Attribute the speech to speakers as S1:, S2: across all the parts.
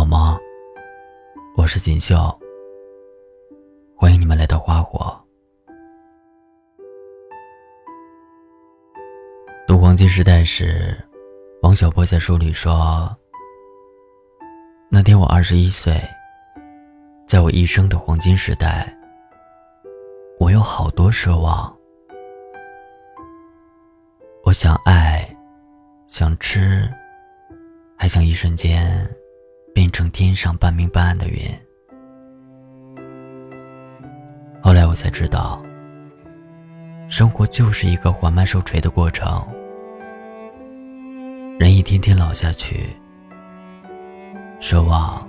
S1: 好吗？我是锦绣，欢迎你们来到花火。读黄金时代时，王小波在书里说：“那天我二十一岁，在我一生的黄金时代，我有好多奢望。我想爱，想吃。”还想一瞬间变成天上半明半暗的云。后来我才知道，生活就是一个缓慢受锤的过程。人一天天老下去，奢望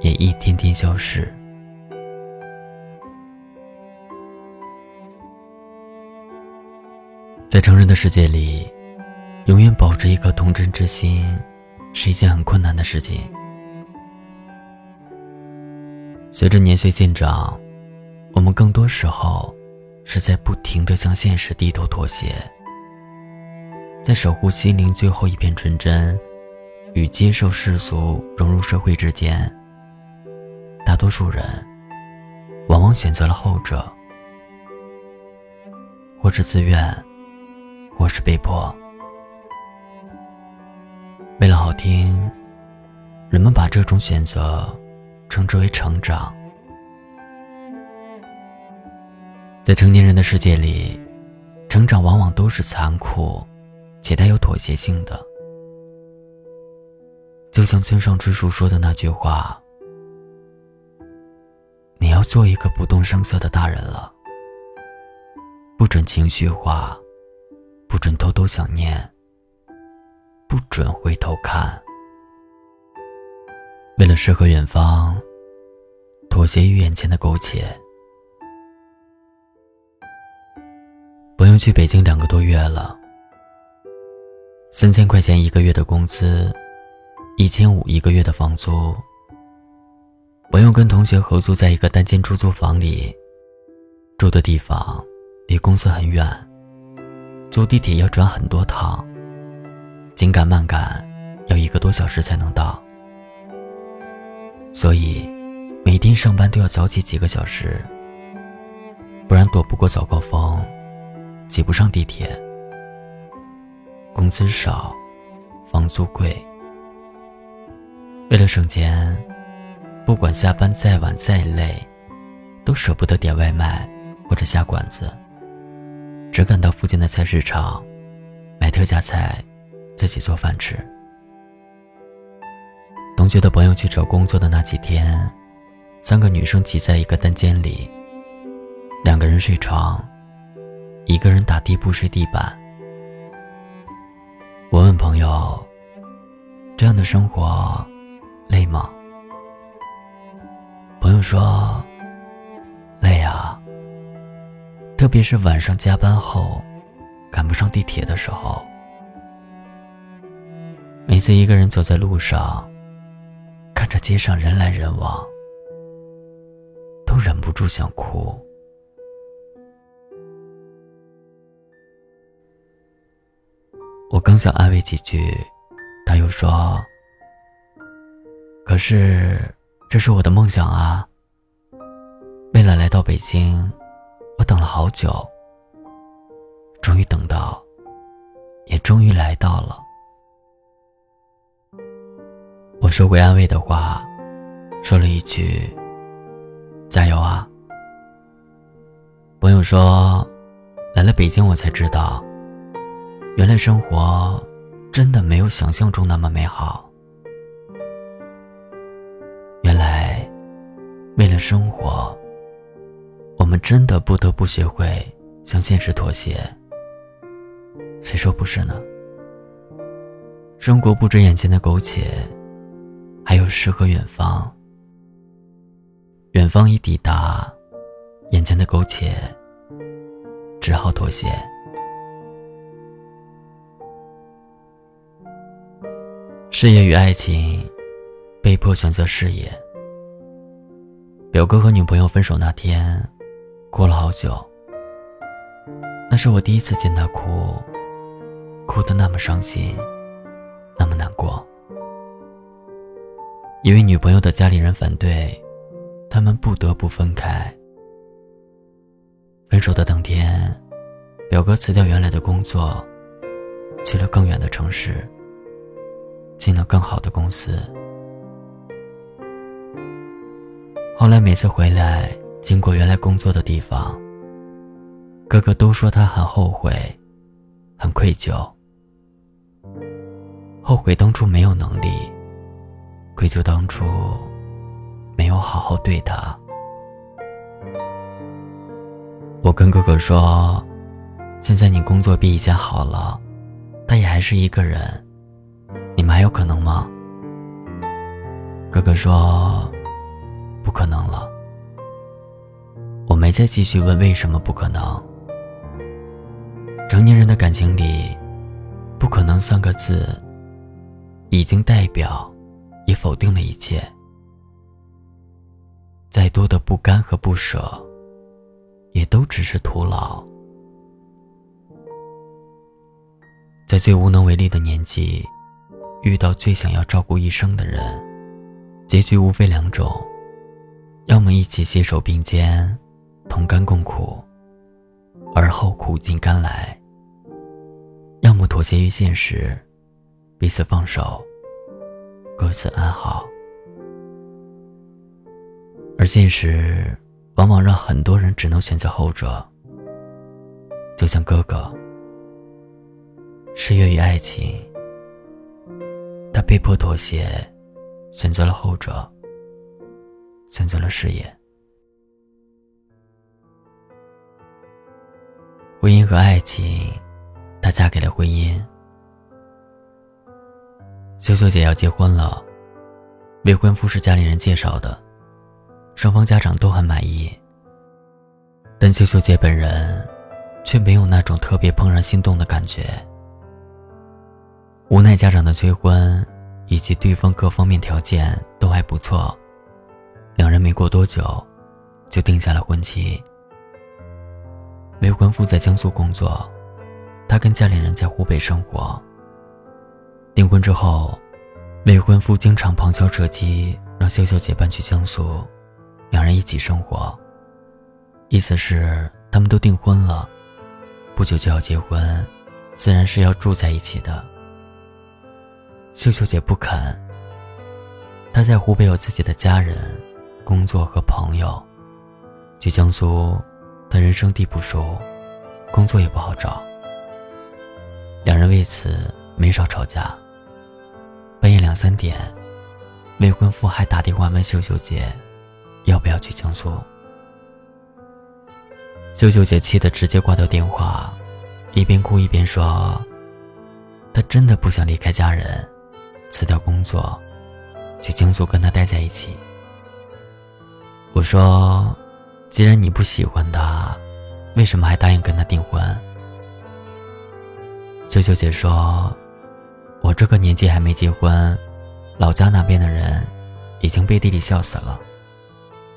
S1: 也一天天消失。在成人的世界里，永远保持一颗童真之心。是一件很困难的事情。随着年岁渐长，我们更多时候是在不停的向现实低头妥协，在守护心灵最后一片纯真与接受世俗融入社会之间，大多数人往往选择了后者，或是自愿，或是被迫。为了好听，人们把这种选择称之为成长。在成年人的世界里，成长往往都是残酷且带有妥协性的。就像村上春树说的那句话：“你要做一个不动声色的大人了，不准情绪化，不准偷偷想念。”不准回头看。为了诗和远方，妥协于眼前的苟且。朋友去北京两个多月了，三千块钱一个月的工资，一千五一个月的房租。朋友跟同学合租在一个单间出租房里，住的地方离公司很远，坐地铁要转很多趟。紧赶慢赶，要一个多小时才能到，所以每天上班都要早起几个小时，不然躲不过早高峰，挤不上地铁。工资少，房租贵，为了省钱，不管下班再晚再累，都舍不得点外卖或者下馆子，只敢到附近的菜市场买特价菜。自己做饭吃。同学的朋友去找工作的那几天，三个女生挤在一个单间里，两个人睡床，一个人打地铺睡地板。我问朋友：“这样的生活累吗？”朋友说：“累啊，特别是晚上加班后，赶不上地铁的时候。”每次一个人走在路上，看着街上人来人往，都忍不住想哭。我刚想安慰几句，他又说：“可是这是我的梦想啊！为了来到北京，我等了好久，终于等到，也终于来到了。”我说过安慰的话，说了一句：“加油啊！”朋友说：“来了北京，我才知道，原来生活真的没有想象中那么美好。原来，为了生活，我们真的不得不学会向现实妥协。谁说不是呢？生活不止眼前的苟且。”还有诗和远方，远方已抵达，眼前的苟且只好妥协。事业与爱情，被迫选择事业。表哥和女朋友分手那天，哭了好久。那是我第一次见他哭，哭得那么伤心，那么难过。因为女朋友的家里人反对，他们不得不分开。分手的当天，表哥辞掉原来的工作，去了更远的城市，进了更好的公司。后来每次回来，经过原来工作的地方，哥哥都说他很后悔，很愧疚，后悔当初没有能力，愧疚当初没有好好对他。我跟哥哥说：“现在你工作比以前好了，但也还是一个人，你们还有可能吗？”哥哥说：“不可能了。”我没再继续问为什么不可能。成年人的感情里，“不可能”三个字，已经代表，也否定了一切。再多的不甘和不舍。也都只是徒劳。在最无能为力的年纪，遇到最想要照顾一生的人，结局无非两种：要么一起携手并肩，同甘共苦，而后苦尽甘来；要么妥协于现实，彼此放手，各自安好。而现实。往往让很多人只能选择后者，就像哥哥，事业与爱情，他被迫妥协，选择了后者，选择了事业。婚姻和爱情，她嫁给了婚姻。秀秀姐要结婚了，未婚夫是家里人介绍的。双方家长都很满意，但秀秀姐本人却没有那种特别怦然心动的感觉。无奈家长的催婚，以及对方各方面条件都还不错，两人没过多久就定下了婚期。未婚夫在江苏工作，他跟家里人在湖北生活。订婚之后，未婚夫经常旁敲侧击让秀秀姐搬去江苏。两人一起生活，意思是他们都订婚了，不久就要结婚，自然是要住在一起的。秀秀姐不肯，她在湖北有自己的家人、工作和朋友，去江苏，她人生地不熟，工作也不好找。两人为此没少吵架。半夜两三点，未婚夫还打电话问秀秀姐。要不要去江苏？秀秀姐气得直接挂掉电话，一边哭一边说：“她真的不想离开家人，辞掉工作，去江苏跟他待在一起。”我说：“既然你不喜欢他，为什么还答应跟他订婚？”秀秀姐说：“我这个年纪还没结婚，老家那边的人已经背地里笑死了。”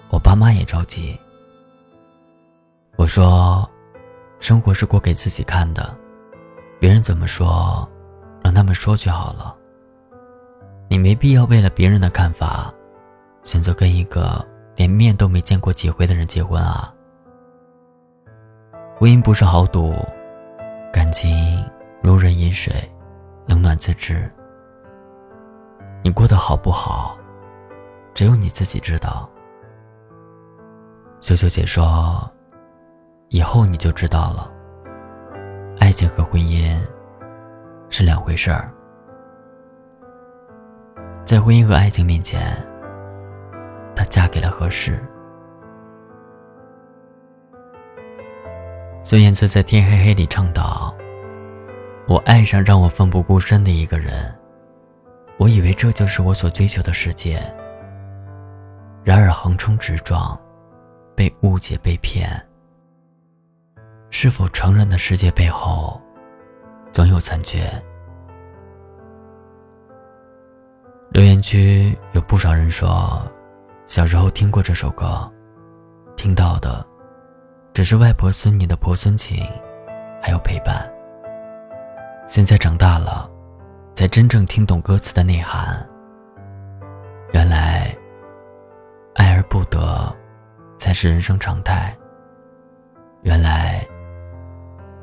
S1: 我爸妈也着急。我说：“生活是过给自己看的，别人怎么说，让他们说就好了。你没必要为了别人的看法，选择跟一个连面都没见过几回的人结婚啊！婚姻不是豪赌，感情如人饮水，冷暖自知。你过得好不好，只有你自己知道。”秀秀姐说：“以后你就知道了，爱情和婚姻是两回事儿。在婚姻和爱情面前，她嫁给了合适。”孙燕姿在《天黑黑》里唱道：“我爱上让我奋不顾身的一个人，我以为这就是我所追求的世界。然而横冲直撞。”被误解、被骗，是否成人的世界背后，总有残缺？留言区有不少人说，小时候听过这首歌，听到的只是外婆孙女的婆孙情，还有陪伴。现在长大了，才真正听懂歌词的内涵。原来，爱而不得，才是人生常态。原来，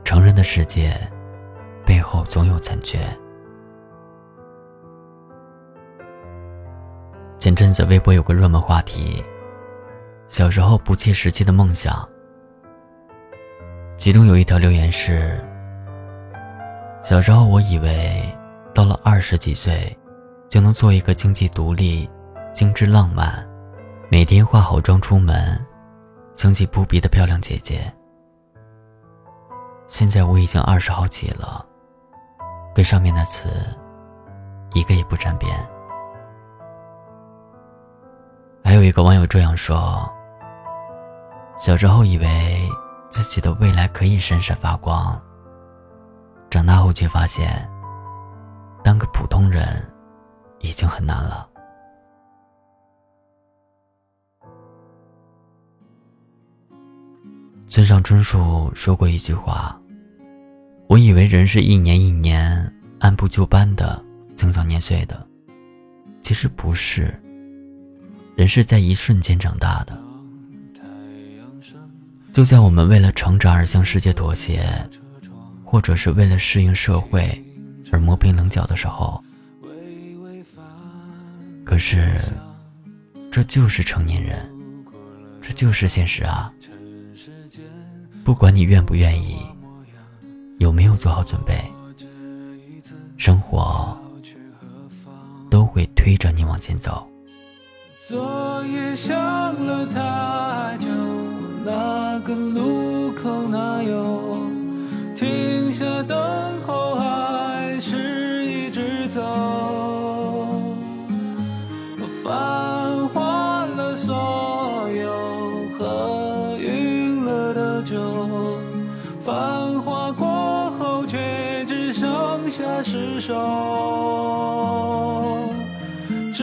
S1: 成人的世界，背后总有残缺。前阵子微博有个热门话题：小时候不切实际的梦想。其中有一条留言是：小时候我以为，到了二十几岁，就能做一个经济独立。精致浪漫，每天化好妆出门，香气扑鼻的漂亮姐姐。现在我已经二十好几了，跟上面的词一个也不沾边。还有一个网友这样说：小时候以为自己的未来可以闪闪发光，长大后却发现，当个普通人已经很难了。村上春树说过一句话：“我以为人是一年一年按部就班的增长年岁的，其实不是。人是在一瞬间长大的。就像我们为了成长而向世界妥协，或者是为了适应社会而磨平棱角的时候，可是，这就是成年人，这就是现实啊。”不管你愿不愿意，有没有做好准备，生活都会推着你往前走。
S2: 昨夜想了太久，那个路口哪有下失守，指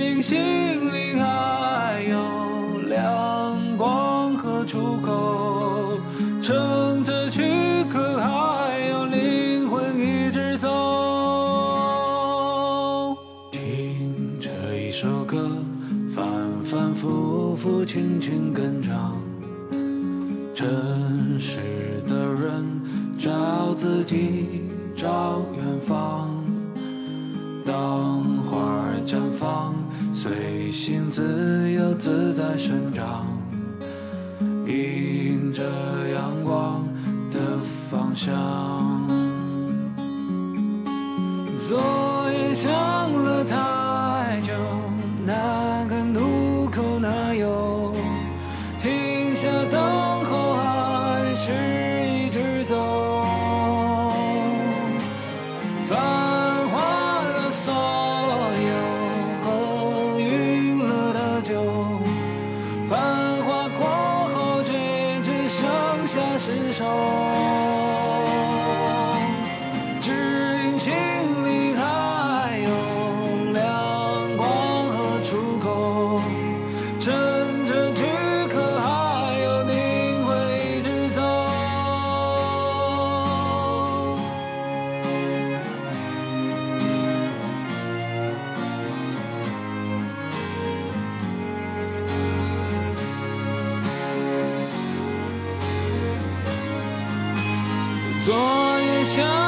S2: 引心灵还有亮光和出口，乘着躯壳，还有灵魂一直走。听着一首歌，反反复复，轻轻跟唱。真实的人找自己，找远方。心自由自在生长，迎着阳光的方向。昨夜下。昨夜相